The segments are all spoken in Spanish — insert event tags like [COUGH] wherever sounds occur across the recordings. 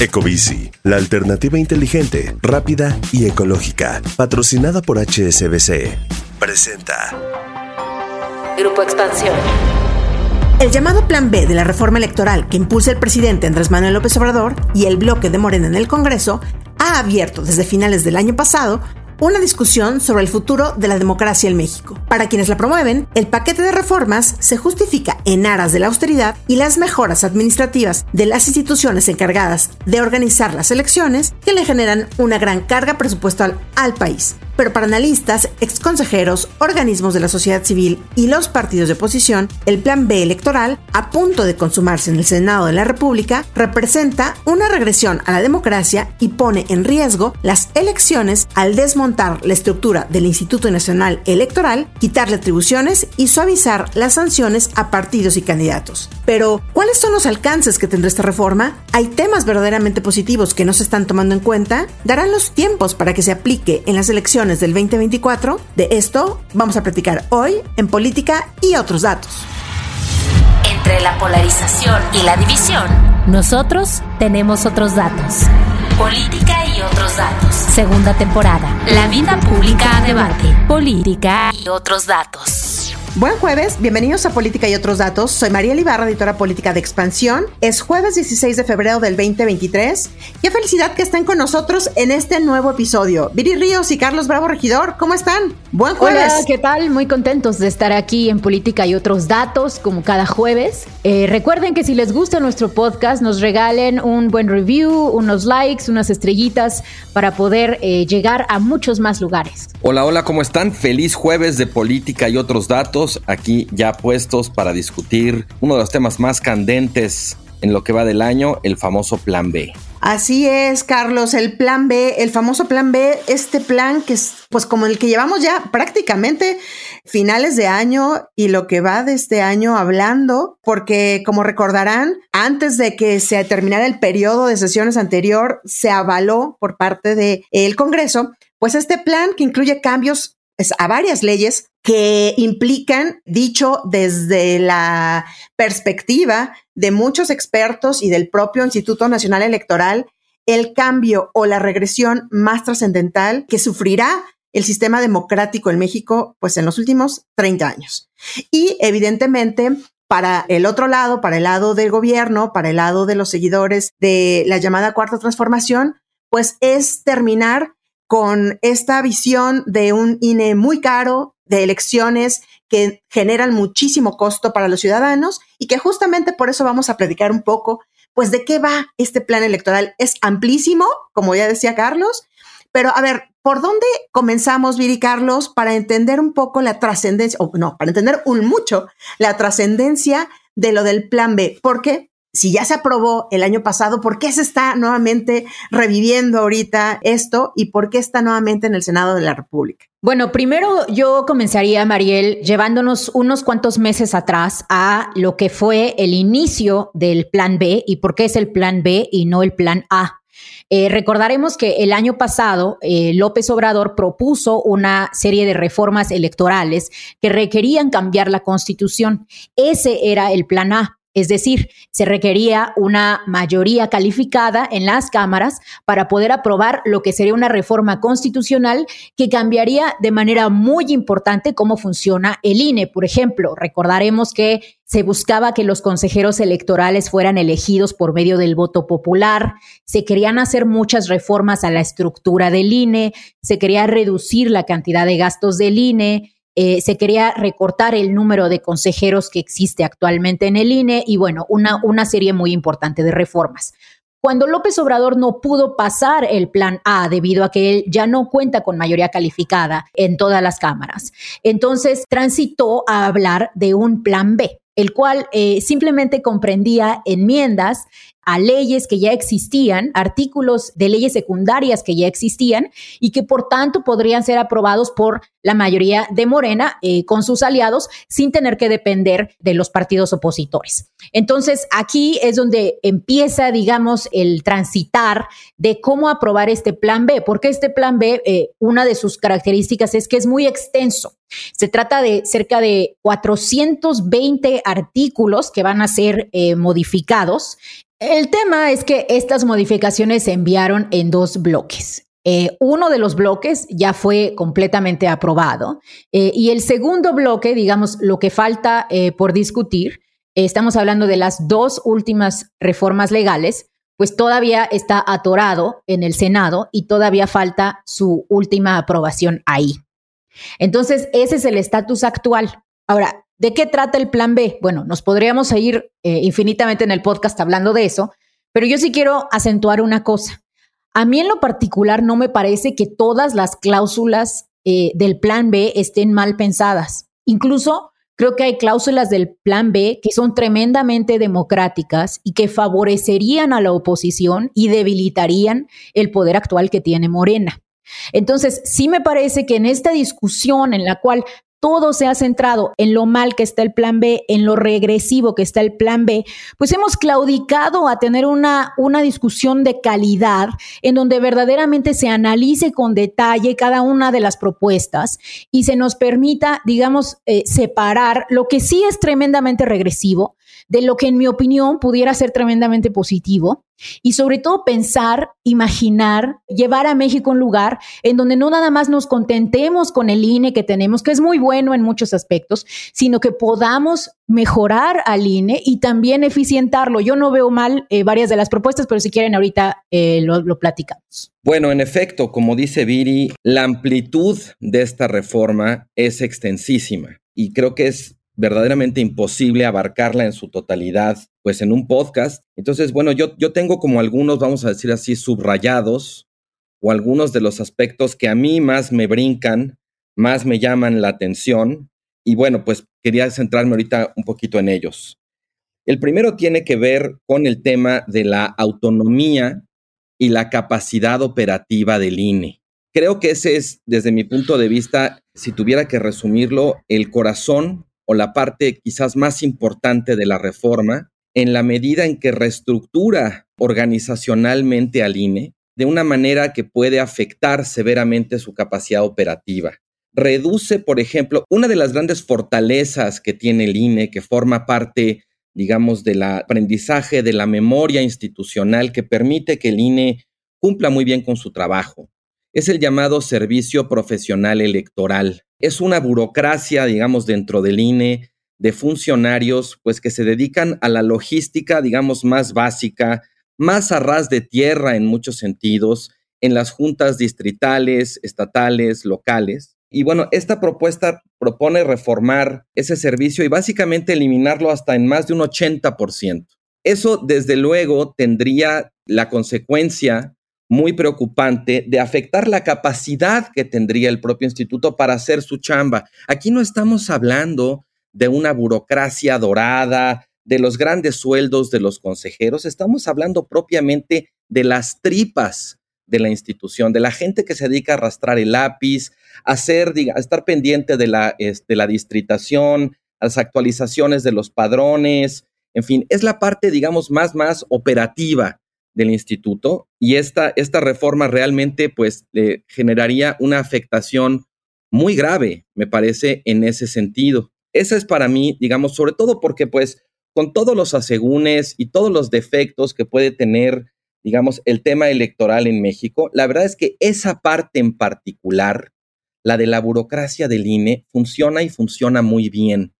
Ecobici, la alternativa inteligente, rápida y ecológica, patrocinada por HSBC, presenta Grupo Expansión. El llamado Plan B de la reforma electoral que impulsa el presidente Andrés Manuel López Obrador y el bloque de Morena en el Congreso ha abierto desde finales del año pasado una discusión sobre el futuro de la democracia en México. Para quienes la promueven, el paquete de reformas se justifica en aras de la austeridad y las mejoras administrativas de las instituciones encargadas de organizar las elecciones que le generan una gran carga presupuestal al país pero para analistas, exconsejeros, organismos de la sociedad civil y los partidos de oposición, el Plan B electoral, a punto de consumarse en el Senado de la República, representa una regresión a la democracia y pone en riesgo las elecciones al desmontar la estructura del Instituto Nacional Electoral, quitarle atribuciones y suavizar las sanciones a partidos y candidatos. Pero, ¿cuáles son los alcances que tendrá esta reforma? ¿Hay temas verdaderamente positivos que no se están tomando en cuenta? ¿Darán los tiempos para que se aplique en las elecciones del 2024. De esto vamos a platicar hoy en Política y otros datos. Entre la polarización y la división, nosotros tenemos otros datos. Política y otros datos. Segunda temporada. La vida pública a debate. Política y otros datos. Buen jueves, bienvenidos a Política y otros datos. Soy María Libarra, editora política de Expansión. Es jueves 16 de febrero del 2023. Qué felicidad que estén con nosotros en este nuevo episodio. Viri Ríos y Carlos Bravo Regidor, ¿cómo están? Buen jueves. Hola, ¿qué tal? Muy contentos de estar aquí en Política y otros datos, como cada jueves. Eh, recuerden que si les gusta nuestro podcast, nos regalen un buen review, unos likes, unas estrellitas para poder eh, llegar a muchos más lugares. Hola, hola, ¿cómo están? Feliz jueves de Política y otros datos aquí ya puestos para discutir uno de los temas más candentes en lo que va del año, el famoso Plan B. Así es, Carlos, el plan B, el famoso plan B, este plan que es pues como el que llevamos ya prácticamente finales de año y lo que va de este año hablando, porque como recordarán, antes de que se terminara el periodo de sesiones anterior, se avaló por parte del Congreso, pues este plan que incluye cambios a varias leyes que implican, dicho desde la perspectiva de muchos expertos y del propio Instituto Nacional Electoral, el cambio o la regresión más trascendental que sufrirá el sistema democrático en México, pues en los últimos 30 años. Y evidentemente, para el otro lado, para el lado del gobierno, para el lado de los seguidores de la llamada cuarta transformación, pues es terminar con esta visión de un INE muy caro, de elecciones que generan muchísimo costo para los ciudadanos y que justamente por eso vamos a predicar un poco, pues de qué va este plan electoral. Es amplísimo, como ya decía Carlos, pero a ver, ¿por dónde comenzamos, Viri Carlos, para entender un poco la trascendencia, o no, para entender un mucho la trascendencia de lo del plan B? Porque si ya se aprobó el año pasado, ¿por qué se está nuevamente reviviendo ahorita esto y por qué está nuevamente en el Senado de la República? Bueno, primero yo comenzaría, Mariel, llevándonos unos cuantos meses atrás a lo que fue el inicio del Plan B y por qué es el Plan B y no el Plan A. Eh, recordaremos que el año pasado eh, López Obrador propuso una serie de reformas electorales que requerían cambiar la constitución. Ese era el plan A. Es decir, se requería una mayoría calificada en las cámaras para poder aprobar lo que sería una reforma constitucional que cambiaría de manera muy importante cómo funciona el INE. Por ejemplo, recordaremos que se buscaba que los consejeros electorales fueran elegidos por medio del voto popular, se querían hacer muchas reformas a la estructura del INE, se quería reducir la cantidad de gastos del INE, eh, se quería recortar el número de consejeros que existe actualmente en el INE y bueno, una, una serie muy importante de reformas. Cuando López Obrador no pudo pasar el plan A debido a que él ya no cuenta con mayoría calificada en todas las cámaras, entonces transitó a hablar de un plan B el cual eh, simplemente comprendía enmiendas a leyes que ya existían, artículos de leyes secundarias que ya existían y que por tanto podrían ser aprobados por la mayoría de Morena eh, con sus aliados sin tener que depender de los partidos opositores. Entonces aquí es donde empieza, digamos, el transitar de cómo aprobar este plan B, porque este plan B, eh, una de sus características es que es muy extenso. Se trata de cerca de 420 artículos que van a ser eh, modificados El tema es que estas modificaciones se enviaron en dos bloques. Eh, uno de los bloques ya fue completamente aprobado eh, y el segundo bloque, digamos, lo que falta eh, por discutir, estamos hablando de las dos últimas reformas legales, pues todavía está atorado en el Senado y todavía falta su última aprobación ahí. Entonces, ese es el estatus actual. Ahora, ¿de qué trata el plan B? Bueno, nos podríamos ir infinitamente en el podcast hablando de eso, pero yo sí quiero acentuar una cosa. A mí en lo particular no me parece que todas las cláusulas eh, del plan B estén mal pensadas. Incluso creo que hay cláusulas del plan B que son tremendamente democráticas y que favorecerían a la oposición y debilitarían el poder actual que tiene Morena. Entonces, sí me parece que en esta discusión en la cual todo se ha centrado en lo mal que está el plan B, en lo regresivo que está el plan B, pues hemos claudicado a tener una, una discusión de calidad en donde verdaderamente se analice con detalle cada una de las propuestas y se nos permita, digamos, eh, separar lo que sí es tremendamente regresivo de lo que en mi opinión pudiera ser tremendamente positivo y sobre todo pensar, imaginar, llevar a México un lugar en donde no nada más nos contentemos con el INE que tenemos, que es muy bueno en muchos aspectos, sino que podamos mejorar al INE y también eficientarlo. Yo no veo mal eh, varias de las propuestas, pero si quieren ahorita eh, lo, lo platicamos. Bueno, en efecto, como dice Viri, la amplitud de esta reforma es extensísima y creo que es verdaderamente imposible abarcarla en su totalidad, pues en un podcast. Entonces, bueno, yo, yo tengo como algunos, vamos a decir así, subrayados o algunos de los aspectos que a mí más me brincan, más me llaman la atención. Y bueno, pues quería centrarme ahorita un poquito en ellos. El primero tiene que ver con el tema de la autonomía y la capacidad operativa del INE. Creo que ese es, desde mi punto de vista, si tuviera que resumirlo, el corazón o la parte quizás más importante de la reforma en la medida en que reestructura organizacionalmente al INE de una manera que puede afectar severamente su capacidad operativa. Reduce, por ejemplo, una de las grandes fortalezas que tiene el INE, que forma parte, digamos, del aprendizaje de la memoria institucional que permite que el INE cumpla muy bien con su trabajo. Es el llamado servicio profesional electoral es una burocracia, digamos, dentro del INE de funcionarios, pues que se dedican a la logística, digamos, más básica, más a ras de tierra en muchos sentidos, en las juntas distritales, estatales, locales. Y bueno, esta propuesta propone reformar ese servicio y básicamente eliminarlo hasta en más de un 80%. Eso, desde luego, tendría la consecuencia muy preocupante de afectar la capacidad que tendría el propio instituto para hacer su chamba. Aquí no estamos hablando de una burocracia dorada, de los grandes sueldos de los consejeros, estamos hablando propiamente de las tripas de la institución, de la gente que se dedica a arrastrar el lápiz, a, hacer, a estar pendiente de la, de la distritación, las actualizaciones de los padrones, en fin, es la parte, digamos, más, más operativa del instituto y esta, esta reforma realmente pues le generaría una afectación muy grave, me parece, en ese sentido. Esa es para mí, digamos, sobre todo porque pues con todos los asegúnes y todos los defectos que puede tener, digamos, el tema electoral en México, la verdad es que esa parte en particular, la de la burocracia del INE, funciona y funciona muy bien.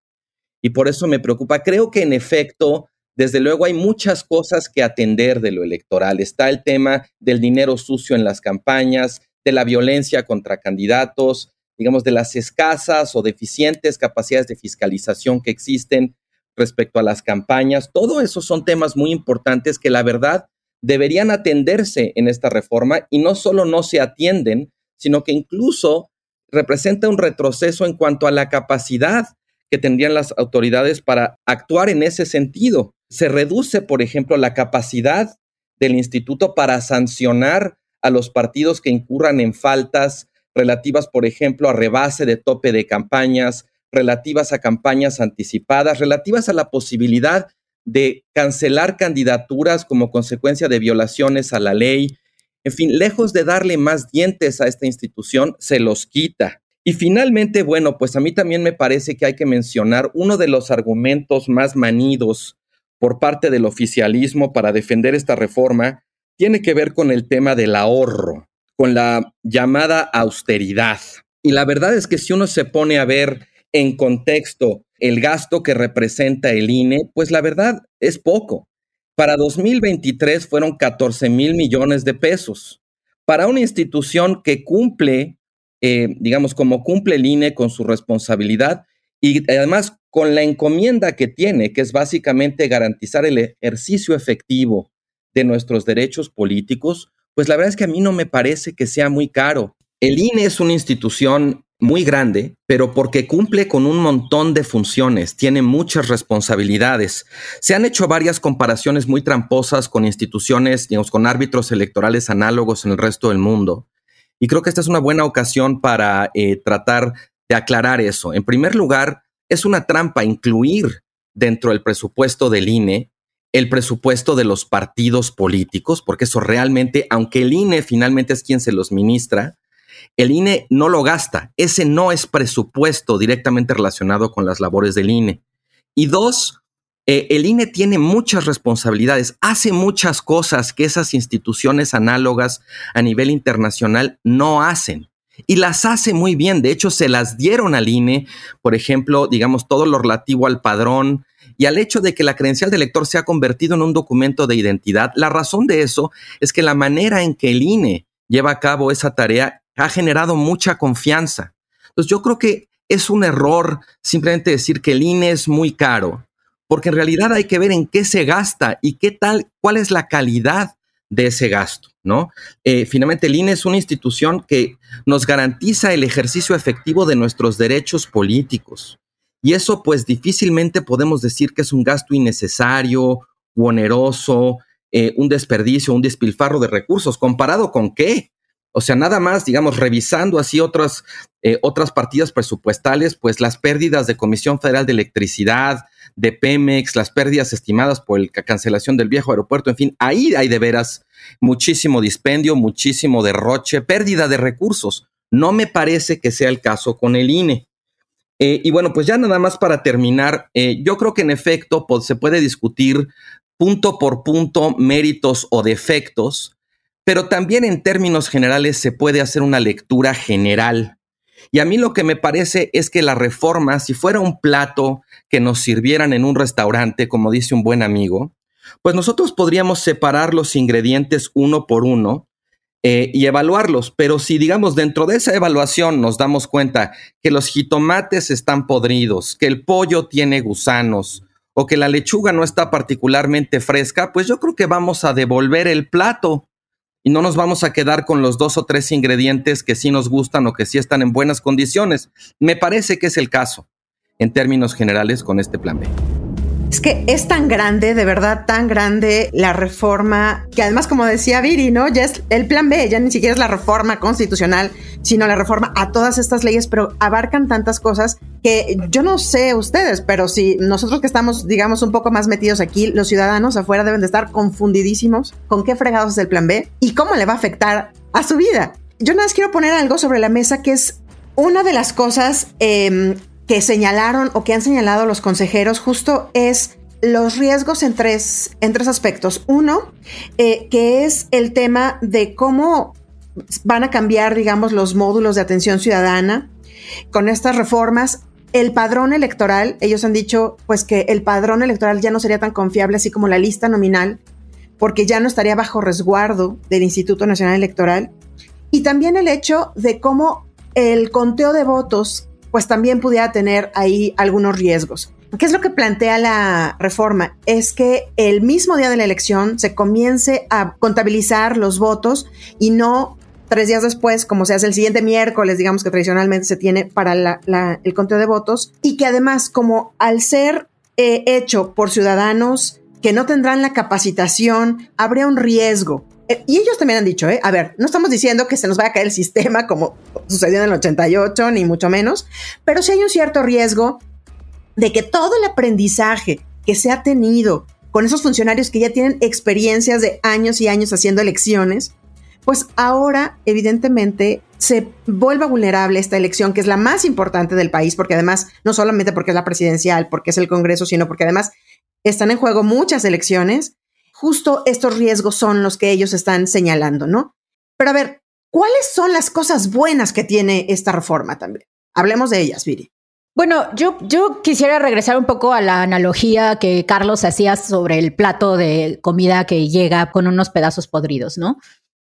Y por eso me preocupa. Creo que en efecto desde luego hay muchas cosas que atender de lo electoral. Está el tema del dinero sucio en las campañas, de la violencia contra candidatos, digamos, de las escasas o deficientes capacidades de fiscalización que existen respecto a las campañas. Todo eso son temas muy importantes que la verdad deberían atenderse en esta reforma y no solo no se atienden, sino que incluso representa un retroceso en cuanto a la capacidad tendrían las autoridades para actuar en ese sentido. Se reduce, por ejemplo, la capacidad del instituto para sancionar a los partidos que incurran en faltas relativas, por ejemplo, a rebase de tope de campañas, relativas a campañas anticipadas, relativas a la posibilidad de cancelar candidaturas como consecuencia de violaciones a la ley. En fin, lejos de darle más dientes a esta institución, se los quita. Y finalmente, bueno, pues a mí también me parece que hay que mencionar uno de los argumentos más manidos por parte del oficialismo para defender esta reforma tiene que ver con el tema del ahorro, con la llamada austeridad. Y la verdad es que si uno se pone a ver en contexto el gasto que representa el INE, pues la verdad es poco. Para 2023 fueron 14 mil millones de pesos. Para una institución que cumple, eh, digamos, como cumple el INE con su responsabilidad y además con la encomienda que tiene, que es básicamente garantizar el ejercicio efectivo de nuestros derechos políticos, pues la verdad es que a mí no me parece que sea muy caro. El INE es una institución muy grande, pero porque cumple con un montón de funciones, tiene muchas responsabilidades. Se han hecho varias comparaciones muy tramposas con instituciones, digamos, con árbitros electorales análogos en el resto del mundo. Y creo que esta es una buena ocasión para eh, tratar de aclarar eso. En primer lugar, es una trampa incluir dentro del presupuesto del INE el presupuesto de los partidos políticos, porque eso realmente, aunque el INE finalmente es quien se los ministra, el INE no lo gasta. Ese no es presupuesto directamente relacionado con las labores del INE. Y dos, eh, el INE tiene muchas responsabilidades, hace muchas cosas que esas instituciones análogas a nivel internacional no hacen. Y las hace muy bien. De hecho, se las dieron al INE, por ejemplo, digamos, todo lo relativo al padrón y al hecho de que la credencial de elector se ha convertido en un documento de identidad. La razón de eso es que la manera en que el INE lleva a cabo esa tarea ha generado mucha confianza. Entonces yo creo que es un error simplemente decir que el INE es muy caro, porque en realidad hay que ver en qué se gasta y qué tal, cuál es la calidad de ese gasto, ¿no? Eh, finalmente, el INE es una institución que nos garantiza el ejercicio efectivo de nuestros derechos políticos. Y eso, pues, difícilmente podemos decir que es un gasto innecesario oneroso, eh, un desperdicio, un despilfarro de recursos. ¿Comparado con qué? O sea, nada más, digamos, revisando así otras, eh, otras partidas presupuestales, pues las pérdidas de Comisión Federal de Electricidad, de Pemex, las pérdidas estimadas por la cancelación del viejo aeropuerto, en fin, ahí hay de veras muchísimo dispendio, muchísimo derroche, pérdida de recursos. No me parece que sea el caso con el INE. Eh, y bueno, pues ya nada más para terminar, eh, yo creo que en efecto pues, se puede discutir punto por punto méritos o defectos pero también en términos generales se puede hacer una lectura general. Y a mí lo que me parece es que la reforma, si fuera un plato que nos sirvieran en un restaurante, como dice un buen amigo, pues nosotros podríamos separar los ingredientes uno por uno eh, y evaluarlos. Pero si, digamos, dentro de esa evaluación nos damos cuenta que los jitomates están podridos, que el pollo tiene gusanos o que la lechuga no está particularmente fresca, pues yo creo que vamos a devolver el plato y no nos vamos a quedar con los dos o tres ingredientes que sí nos gustan o que sí están en buenas condiciones. Me parece que es el caso, en términos generales, con este plan B. Es que es tan grande, de verdad tan grande la reforma, que además, como decía Viri, ¿no? Ya es el plan B, ya ni siquiera es la reforma constitucional, sino la reforma a todas estas leyes, pero abarcan tantas cosas que yo no sé ustedes, pero si nosotros que estamos, digamos, un poco más metidos aquí, los ciudadanos afuera deben de estar confundidísimos con qué fregados es el plan B y cómo le va a afectar a su vida. Yo nada más quiero poner algo sobre la mesa que es una de las cosas eh, que señalaron o que han señalado los consejeros justo es los riesgos en tres, en tres aspectos. Uno, eh, que es el tema de cómo van a cambiar, digamos, los módulos de atención ciudadana con estas reformas. El padrón electoral, ellos han dicho pues que el padrón electoral ya no sería tan confiable así como la lista nominal, porque ya no estaría bajo resguardo del Instituto Nacional Electoral. Y también el hecho de cómo el conteo de votos pues también pudiera tener ahí algunos riesgos. ¿Qué es lo que plantea la reforma? Es que el mismo día de la elección se comience a contabilizar los votos y no tres días después, como se hace el siguiente miércoles, digamos que tradicionalmente se tiene para el conteo de votos, y que además, como al ser eh, hecho por ciudadanos que no tendrán la capacitación, habría un riesgo y ellos también han dicho, ¿eh? a ver, no estamos diciendo que se nos vaya a caer el sistema como sucedió en el 88, ni mucho menos, pero sí hay un cierto riesgo de que todo el aprendizaje que se ha tenido con esos funcionarios que ya tienen experiencias de años y años haciendo elecciones, pues ahora evidentemente se vuelva vulnerable esta elección, que es la más importante del país, porque además, no solamente porque es la presidencial, porque es el Congreso, sino porque además están en juego muchas elecciones, justo estos riesgos son los que ellos están señalando, ¿no? Pero a ver, ¿cuáles son las cosas buenas que tiene esta reforma también? Hablemos de ellas, Viri. Bueno, yo, yo quisiera regresar un poco a la analogía que Carlos hacía sobre el plato de comida que llega con unos pedazos podridos, ¿no?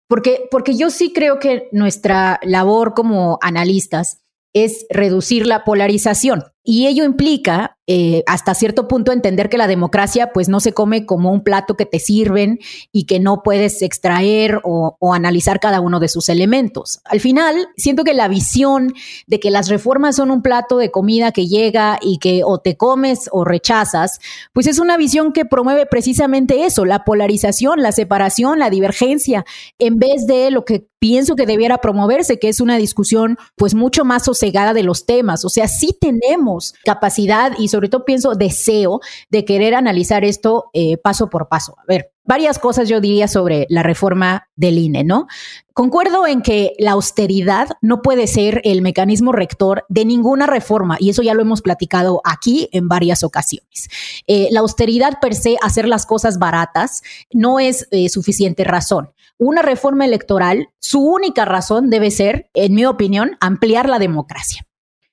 Porque, porque yo sí creo que nuestra labor como analistas es reducir la polarización. Y ello implica, eh, hasta cierto punto, entender que la democracia pues no se come como un plato que te sirven y que no puedes extraer o, analizar cada uno de sus elementos. Al final, siento que la visión de que las reformas son un plato de comida que llega y que o te comes o rechazas, pues es una visión que promueve precisamente eso, la polarización, la separación, la divergencia, en vez de lo que pienso que debiera promoverse, que es una discusión pues mucho más sosegada de los temas. O sea, sí tenemos capacidad y sobre todo pienso deseo de querer analizar esto eh, paso por paso. A ver, varias cosas yo diría sobre la reforma del INE, ¿no? Concuerdo en que la austeridad no puede ser el mecanismo rector de ninguna reforma, y eso ya lo hemos platicado aquí en varias ocasiones. Eh, la austeridad per se, hacer las cosas baratas, no es eh, suficiente razón. Una reforma electoral, su única razón debe ser, en mi opinión, ampliar la democracia.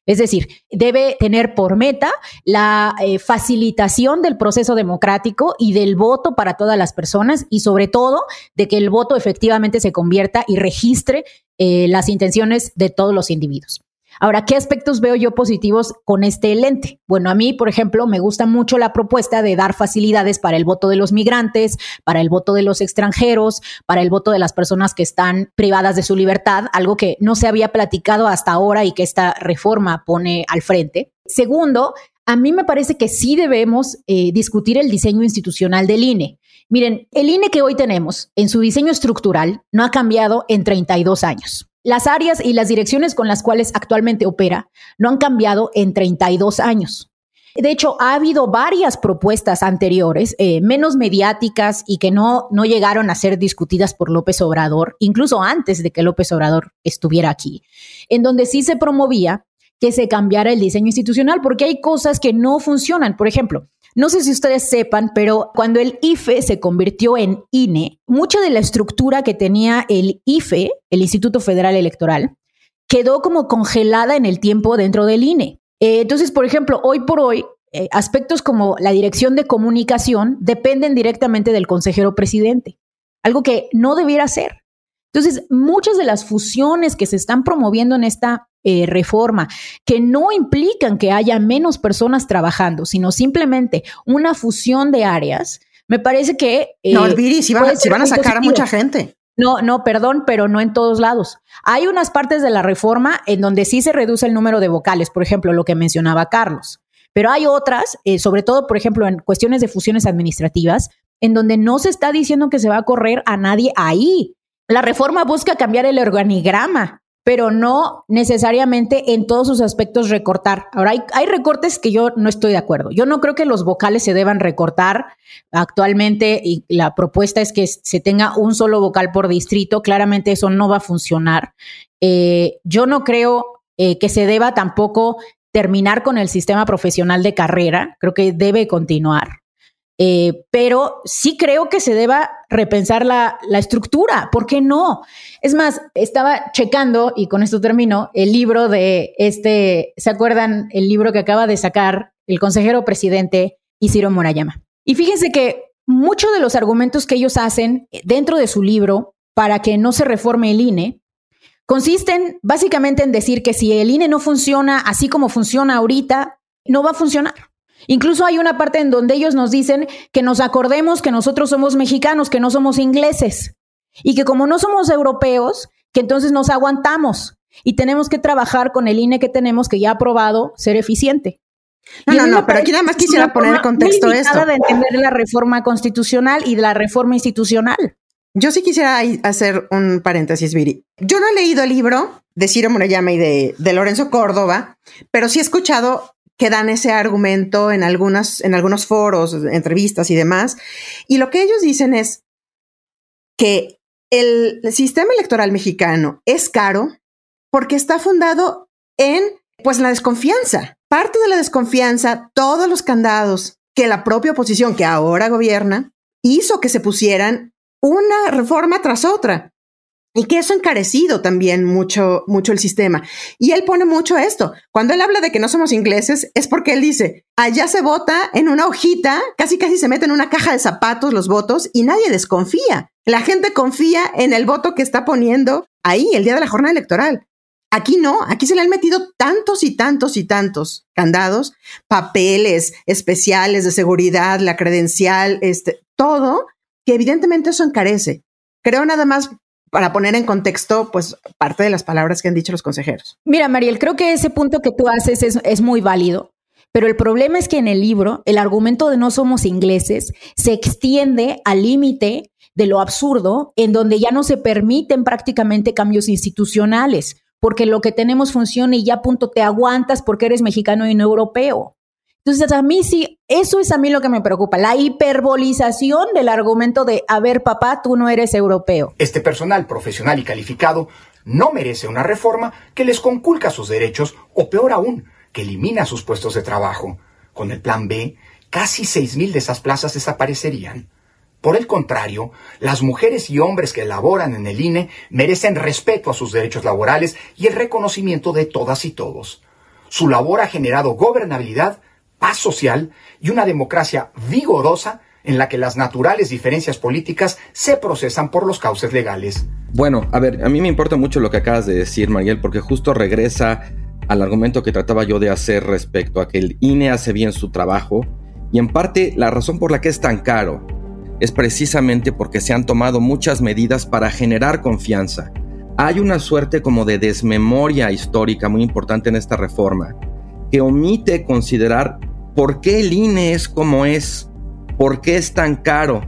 Es decir, debe tener por meta la eh, facilitación del proceso democrático y del voto para todas las personas y sobre todo de que el voto efectivamente se convierta y registre eh, las intenciones de todos los individuos. Ahora, ¿qué aspectos veo yo positivos con este lente? Bueno, a mí, por ejemplo, me gusta mucho la propuesta de dar facilidades para el voto de los migrantes, para el voto de los extranjeros, para el voto de las personas que están privadas de su libertad, algo que no se había platicado hasta ahora y que esta reforma pone al frente. Segundo, a mí me parece que sí debemos eh, discutir el diseño institucional del INE. Miren, el INE que hoy tenemos en su diseño estructural no ha cambiado en 32 años. Las áreas y las direcciones con las cuales actualmente opera no han cambiado en 32 años. De hecho, ha habido varias propuestas anteriores, eh, menos mediáticas y que no, no llegaron a ser discutidas por López Obrador, incluso antes de que López Obrador estuviera aquí, en donde sí se promovía que se cambiara el diseño institucional, porque hay cosas que no funcionan. Por ejemplo, no sé si ustedes sepan, pero cuando el IFE se convirtió en INE, mucha de la estructura que tenía el IFE, el Instituto Federal Electoral, quedó como congelada en el tiempo dentro del INE. Eh, entonces, por ejemplo, hoy por hoy, eh, aspectos como la dirección de comunicación dependen directamente del consejero presidente, algo que no debiera ser. Entonces, muchas de las fusiones que se están promoviendo en esta eh, reforma, que no implican que haya menos personas trabajando, sino simplemente una fusión de áreas, me parece que... Eh, no, Viri, si van, van a sacar a mucha gente. No, no, perdón, pero no en todos lados. Hay unas partes de la reforma en donde sí se reduce el número de vocales, por ejemplo, lo que mencionaba Carlos. Pero hay otras, eh, sobre todo, por ejemplo, en cuestiones de fusiones administrativas, en donde no se está diciendo que se va a correr a nadie ahí. La reforma busca cambiar el organigrama pero no necesariamente en todos sus aspectos recortar. Ahora, hay, recortes que yo no estoy de acuerdo. Yo no creo que los vocales se deban recortar actualmente y la propuesta es que se tenga un solo vocal por distrito. Claramente eso no va a funcionar. Eh, yo no creo eh, que se deba tampoco terminar con el sistema profesional de carrera. Creo que debe continuar. Eh, pero sí creo que se deba repensar la, estructura. ¿Por qué no? Es más, estaba checando, y con esto termino, el libro de este, ¿se acuerdan? El libro que acaba de sacar el consejero presidente Isidro Morayama. Y fíjense que muchos de los argumentos que ellos hacen dentro de su libro para que no se reforme el INE consisten básicamente en decir que si el INE no funciona así como funciona ahorita, no va a funcionar. Incluso hay una parte en donde ellos nos dicen que nos acordemos que nosotros somos mexicanos, que no somos ingleses y que como no somos europeos, que entonces nos aguantamos y tenemos que trabajar con el INE que tenemos que ya ha aprobado ser eficiente. No, no, no, pero aquí nada más quisiera poner en contexto esto. de entender la reforma constitucional y de la reforma institucional. Yo sí quisiera hacer un paréntesis, Viri. Yo no he leído el libro de Ciro Murayama y de, de Lorenzo Córdoba, pero sí he escuchado que dan ese argumento en, algunas, en algunos foros, entrevistas y demás. Y lo que ellos dicen es que el sistema electoral mexicano es caro porque está fundado en pues la desconfianza. Parte de la desconfianza, todos los candados que la propia oposición que ahora gobierna hizo que se pusieran una reforma tras otra. Y que eso ha encarecido también mucho, mucho el sistema. Y él pone mucho esto. Cuando él habla de que no somos ingleses, es porque él dice, allá se vota en una hojita, casi casi se mete en una caja de zapatos los votos y nadie desconfía. La gente confía en el voto que está poniendo ahí el día de la jornada electoral. Aquí no, aquí se le han metido tantos y tantos y tantos candados, papeles especiales de seguridad, la credencial, este, todo, que evidentemente eso encarece. Creo nada más para poner en contexto, pues, parte de las palabras que han dicho los consejeros. Mira, Mariel, creo que ese punto que tú haces es, muy válido. Pero el problema es que en el libro el argumento de no somos ingleses se extiende al límite de lo absurdo, en donde ya no se permiten prácticamente cambios institucionales porque lo que tenemos funciona y ya punto te aguantas porque eres mexicano y no europeo. Entonces, a mí sí, eso es a mí lo que me preocupa, la hiperbolización del argumento de, a ver, papá, tú no eres europeo. Este personal profesional y calificado no merece una reforma que les conculca sus derechos o peor aún, que elimina sus puestos de trabajo. Con el plan B, casi 6.000 de esas plazas desaparecerían. Por el contrario, las mujeres y hombres que laboran en el INE merecen respeto a sus derechos laborales y el reconocimiento de todas y todos. Su labor ha generado gobernabilidad, paz social y una democracia vigorosa en la que las naturales diferencias políticas se procesan por los cauces legales. Bueno, a ver, a mí me importa mucho lo que acabas de decir, Mariel, porque justo regresa al argumento que trataba yo de hacer respecto a que el INE hace bien su trabajo y en parte la razón por la que es tan caro es precisamente porque se han tomado muchas medidas para generar confianza. Hay una suerte como de desmemoria histórica muy importante en esta reforma, que omite considerar por qué el INE es como es, por qué es tan caro.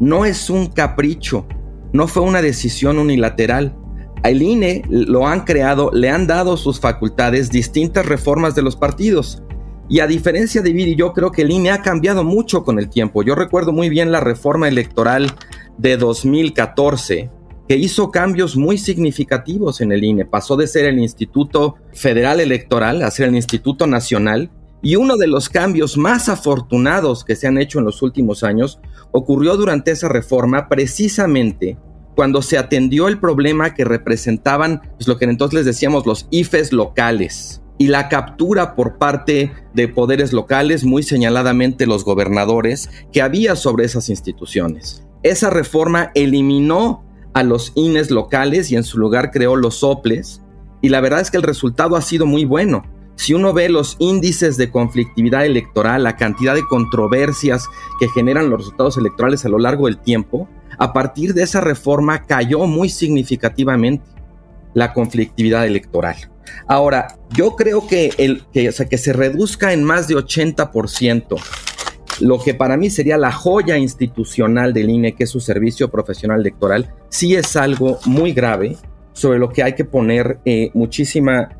No es un capricho, no fue una decisión unilateral. Al INE lo han creado, le han dado sus facultades distintas reformas de los partidos. Y a diferencia de Viri, yo creo que el INE ha cambiado mucho con el tiempo. Yo recuerdo muy bien la reforma electoral de 2014, que hizo cambios muy significativos en el INE. Pasó de ser el Instituto Federal Electoral a ser el Instituto Nacional. Y uno de los cambios más afortunados que se han hecho en los últimos años ocurrió durante esa reforma precisamente cuando se atendió el problema que representaban pues, lo que entonces les decíamos los IFES locales y la captura por parte de poderes locales, muy señaladamente los gobernadores, que había sobre esas instituciones. Esa reforma eliminó a los INES locales y en su lugar creó los soples, y la verdad es que el resultado ha sido muy bueno. Si uno ve los índices de conflictividad electoral, la cantidad de controversias que generan los resultados electorales a lo largo del tiempo, a partir de esa reforma cayó muy significativamente la conflictividad electoral. Ahora, yo creo que, el, que, se reduzca en más de 80% lo que para mí sería la joya institucional del INE, que es su servicio profesional electoral, sí es algo muy grave sobre lo que hay que poner eh, muchísima,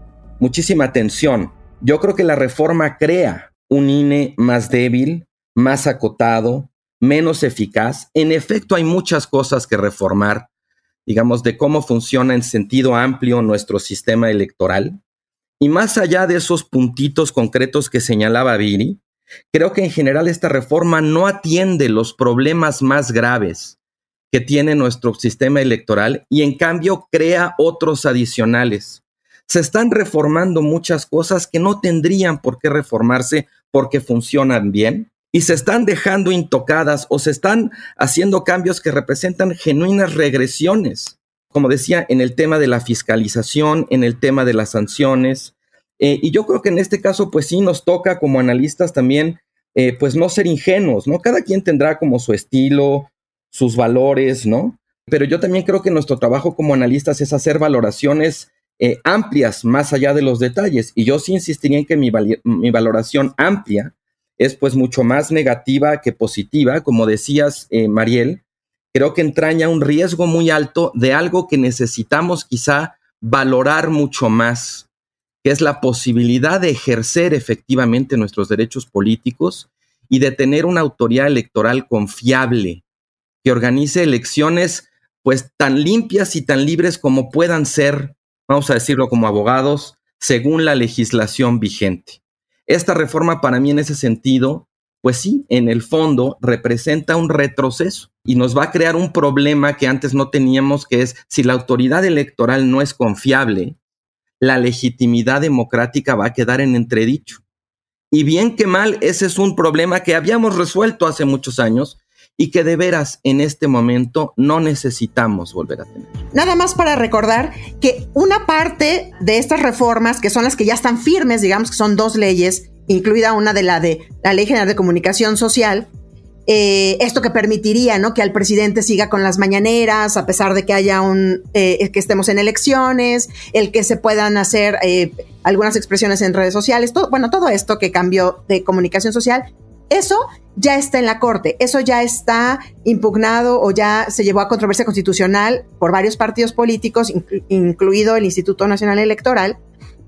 muchísima atención. Yo creo que la reforma crea un INE más débil, más acotado, menos eficaz. En efecto, hay muchas cosas que reformar digamos, de cómo funciona en sentido amplio nuestro sistema electoral. Y más allá de esos puntitos concretos que señalaba Viri, creo que en general esta reforma no atiende los problemas más graves que tiene nuestro sistema electoral y en cambio crea otros adicionales. Se están reformando muchas cosas que no tendrían por qué reformarse porque funcionan bien y se están dejando intocadas o se están haciendo cambios que representan genuinas regresiones, como decía, en el tema de la fiscalización, en el tema de las sanciones. Eh, y yo creo que en este caso, pues sí nos toca como analistas también, eh, pues no ser ingenuos, ¿no? Cada quien tendrá como su estilo, sus valores, ¿no? Pero yo también creo que nuestro trabajo como analistas es hacer valoraciones eh, amplias más allá de los detalles. Y yo sí insistiría en que mi, valoración amplia es pues mucho más negativa que positiva. Como decías, eh, Mariel, creo que entraña un riesgo muy alto de algo que necesitamos quizá valorar mucho más, que es la posibilidad de ejercer efectivamente nuestros derechos políticos y de tener una autoridad electoral confiable, que organice elecciones pues tan limpias y tan libres como puedan ser, vamos a decirlo como abogados, según la legislación vigente. Esta reforma para mí en ese sentido pues sí, en el fondo representa un retroceso y nos va a crear un problema que antes no teníamos, que es si la autoridad electoral no es confiable, la legitimidad democrática va a quedar en entredicho. Y bien que mal, ese es un problema que habíamos resuelto hace muchos años y que de veras en este momento no necesitamos volver a tener. Nada más para recordar que una parte de estas reformas, que son las que ya están firmes, digamos que son dos leyes, incluida una de la de la Ley General de Comunicación Social, eh, esto que permitiría ¿no? que al presidente siga con las mañaneras, a pesar de que haya un, eh, que estemos en elecciones, el que se puedan hacer eh, algunas expresiones en redes sociales, todo, bueno, todo esto que cambió de comunicación social, eso ya está en la Corte, eso ya está impugnado o ya se llevó a controversia constitucional por varios partidos políticos, incluido el Instituto Nacional Electoral.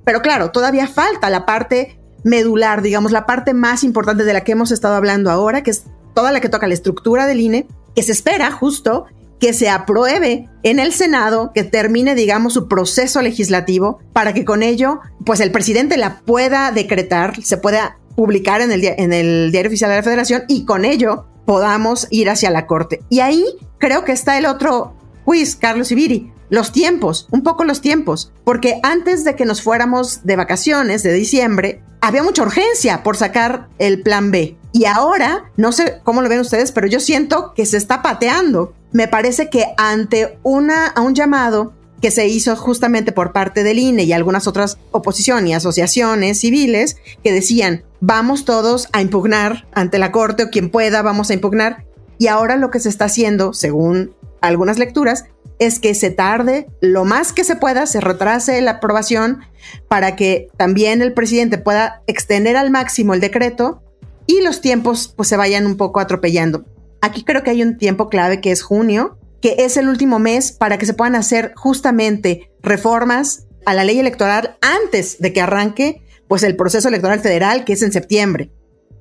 Pero claro, todavía falta la parte medular, digamos, la parte más importante de la que hemos estado hablando ahora, que es toda la que toca la estructura del INE, que se espera justo que se apruebe en el Senado, que termine, digamos, su proceso legislativo, para que con ello, pues el presidente la pueda decretar, se pueda publicar en el, en el Diario Oficial de la Federación y con ello podamos ir hacia la Corte. Y ahí creo que está el otro quiz, Carlos Ibiri, los tiempos, un poco los tiempos, porque antes de que nos fuéramos de vacaciones de diciembre, había mucha urgencia por sacar el plan B. Y ahora, no sé cómo lo ven ustedes, pero yo siento que se está pateando. Me parece que ante una, a un llamado que se hizo justamente por parte del INE y algunas otras oposiciones y asociaciones civiles que decían, vamos todos a impugnar ante la Corte o quien pueda, vamos a impugnar. Y ahora lo que se está haciendo, según algunas lecturas, es que se tarde lo más que se pueda, se retrase la aprobación para que también el presidente pueda extender al máximo el decreto y los tiempos pues se vayan un poco atropellando. Aquí creo que hay un tiempo clave que es junio, que es el último mes para que se puedan hacer justamente reformas a la ley electoral antes de que arranque pues el proceso electoral federal que es en septiembre.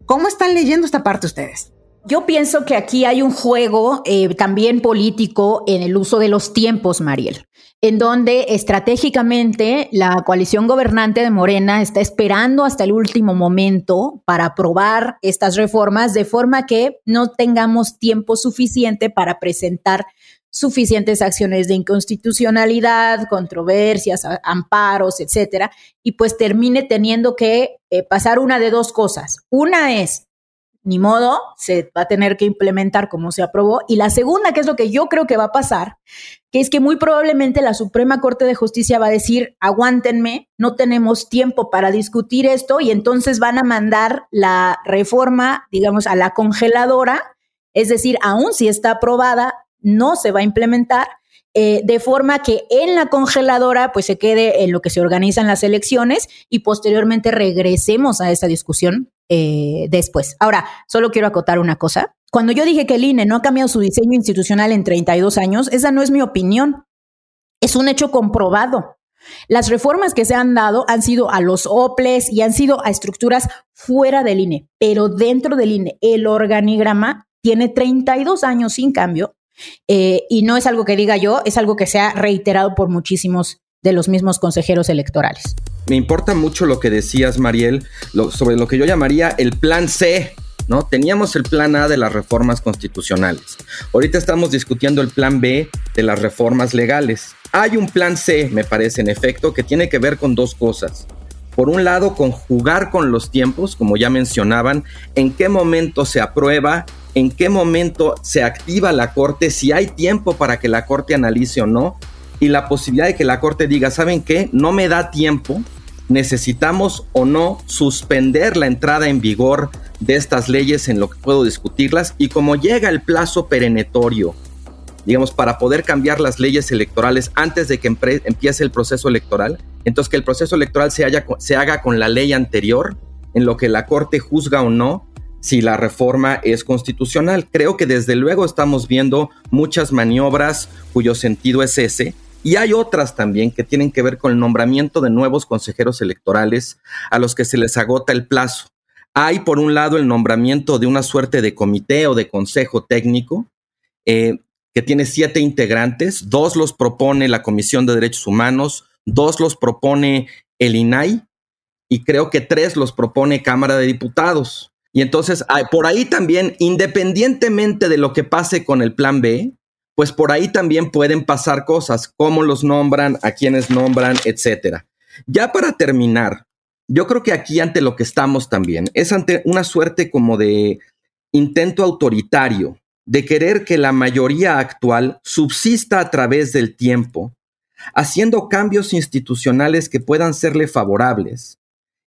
¿Cómo están leyendo esta parte ustedes? Yo pienso que aquí hay un juego eh, también político en el uso de los tiempos, Mariel, en donde estratégicamente la coalición gobernante de Morena está esperando hasta el último momento para aprobar estas reformas de forma que no tengamos tiempo suficiente para presentar suficientes acciones de inconstitucionalidad, controversias, amparos, etcétera, y pues termine teniendo que eh, pasar una de dos cosas. Una es ni modo, se va a tener que implementar como se aprobó. Y la segunda, que es lo que yo creo que va a pasar, que es que muy probablemente la Suprema Corte de Justicia va a decir, aguántenme, no tenemos tiempo para discutir esto y entonces van a mandar la reforma, digamos, a la congeladora, es decir, aún si está aprobada, no se va a implementar. Eh, de forma que en la congeladora pues se quede en lo que se organizan las elecciones y posteriormente regresemos a esa discusión eh, después. Ahora, solo quiero acotar una cosa. Cuando yo dije que el INE no ha cambiado su diseño institucional en 32 años, esa no es mi opinión. Es un hecho comprobado. Las reformas que se han dado han sido a los OPLES y han sido a estructuras fuera del INE, pero dentro del INE el organigrama tiene 32 años sin cambio eh, y no es algo que diga yo, es algo que se ha reiterado por muchísimos de los mismos consejeros electorales. Me importa mucho lo que decías, Mariel, sobre lo que yo llamaría el plan C. ¿No? Teníamos el plan A de las reformas constitucionales. Ahorita estamos discutiendo el plan B de las reformas legales. Hay un plan C, me parece, en efecto, que tiene que ver con dos cosas. Por un lado, con jugar con los tiempos, como ya mencionaban, en qué momento se aprueba, en qué momento se activa la Corte, si hay tiempo para que la Corte analice o no, y la posibilidad de que la Corte diga, ¿saben qué? No me da tiempo, necesitamos o no suspender la entrada en vigor de estas leyes en lo que puedo discutirlas y como llega el plazo perenetorio, digamos, para poder cambiar las leyes electorales antes de que empiece el proceso electoral, entonces que el proceso electoral se, se haga con la ley anterior, en lo que la Corte juzga o no si la reforma es constitucional. Creo que desde luego estamos viendo muchas maniobras cuyo sentido es ese, y hay otras también que tienen que ver con el nombramiento de nuevos consejeros electorales a los que se les agota el plazo. Hay, por un lado, el nombramiento de una suerte de comité o de consejo técnico eh, que tiene siete integrantes. Dos los propone la Comisión de Derechos Humanos, dos los propone el INAI y creo que tres los propone Cámara de Diputados. Y entonces, por ahí también, independientemente de lo que pase con el plan B, pues por ahí también pueden pasar cosas, cómo los nombran, a quiénes nombran, etcétera. Ya para terminar, yo creo que aquí ante lo que estamos también es ante una suerte como de intento autoritario de querer que la mayoría actual subsista a través del tiempo, haciendo cambios institucionales que puedan serle favorables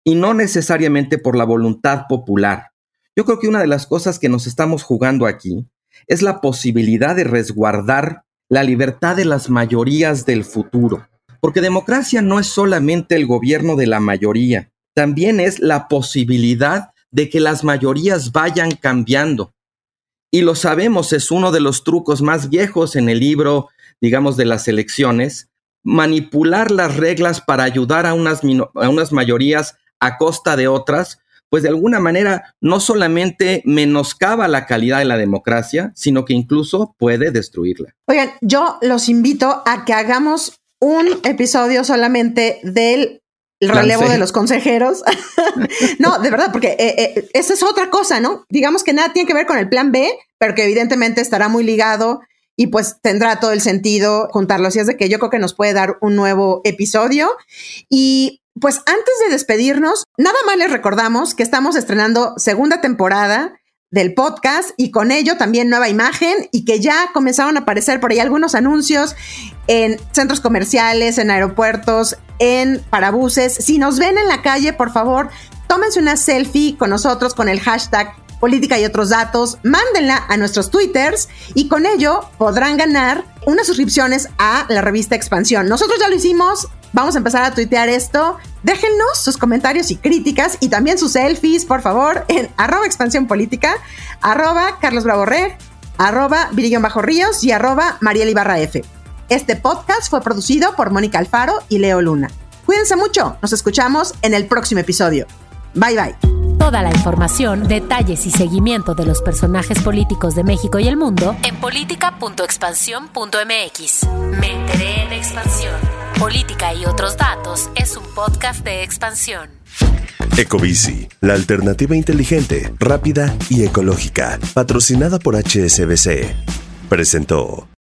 y no necesariamente por la voluntad popular. Yo creo que una de las cosas que nos estamos jugando aquí es la posibilidad de resguardar la libertad de las mayorías del futuro. Porque democracia no es solamente el gobierno de la mayoría, también es la posibilidad de que las mayorías vayan cambiando. Y lo sabemos, es uno de los trucos más viejos en el libro, digamos, de las elecciones, manipular las reglas para ayudar a unas, a unas mayorías a costa de otras, pues de alguna manera no solamente menoscaba la calidad de la democracia, sino que incluso puede destruirla. Oigan, yo los invito a que hagamos un episodio solamente del relevo de los consejeros. [LAUGHS] no, de verdad, porque eh, eh, esa es otra cosa, ¿no? Digamos que nada tiene que ver con el plan B, pero que evidentemente estará muy ligado y pues tendrá todo el sentido juntarlo. Así es de que yo creo que nos puede dar un nuevo episodio. Y pues antes de despedirnos, nada más les recordamos que estamos estrenando segunda temporada del podcast y con ello también nueva imagen y que ya comenzaron a aparecer por ahí algunos anuncios en centros comerciales, en aeropuertos, en parabuses. Si nos ven en la calle, por favor, tómense una selfie con nosotros con el hashtag política y otros datos, mándenla a nuestros twitters y con ello podrán ganar unas suscripciones a la revista Expansión. Nosotros ya lo hicimos, Vamos a empezar a tuitear esto. Déjennos sus comentarios y críticas y también sus selfies, por favor, en arroba expansión política, arroba Carlos Bravo arroba Bajo Ríos y arroba F. Este podcast fue producido por Mónica Alfaro y Leo Luna. Cuídense mucho, nos escuchamos en el próximo episodio. Bye bye. Toda la información, detalles y seguimiento de los personajes políticos de México y el mundo en política.expansión.mx. Me enteré en expansión. Política y otros datos es un podcast de expansión. Ecobici, la alternativa inteligente, rápida y ecológica, patrocinada por HSBC, presentó.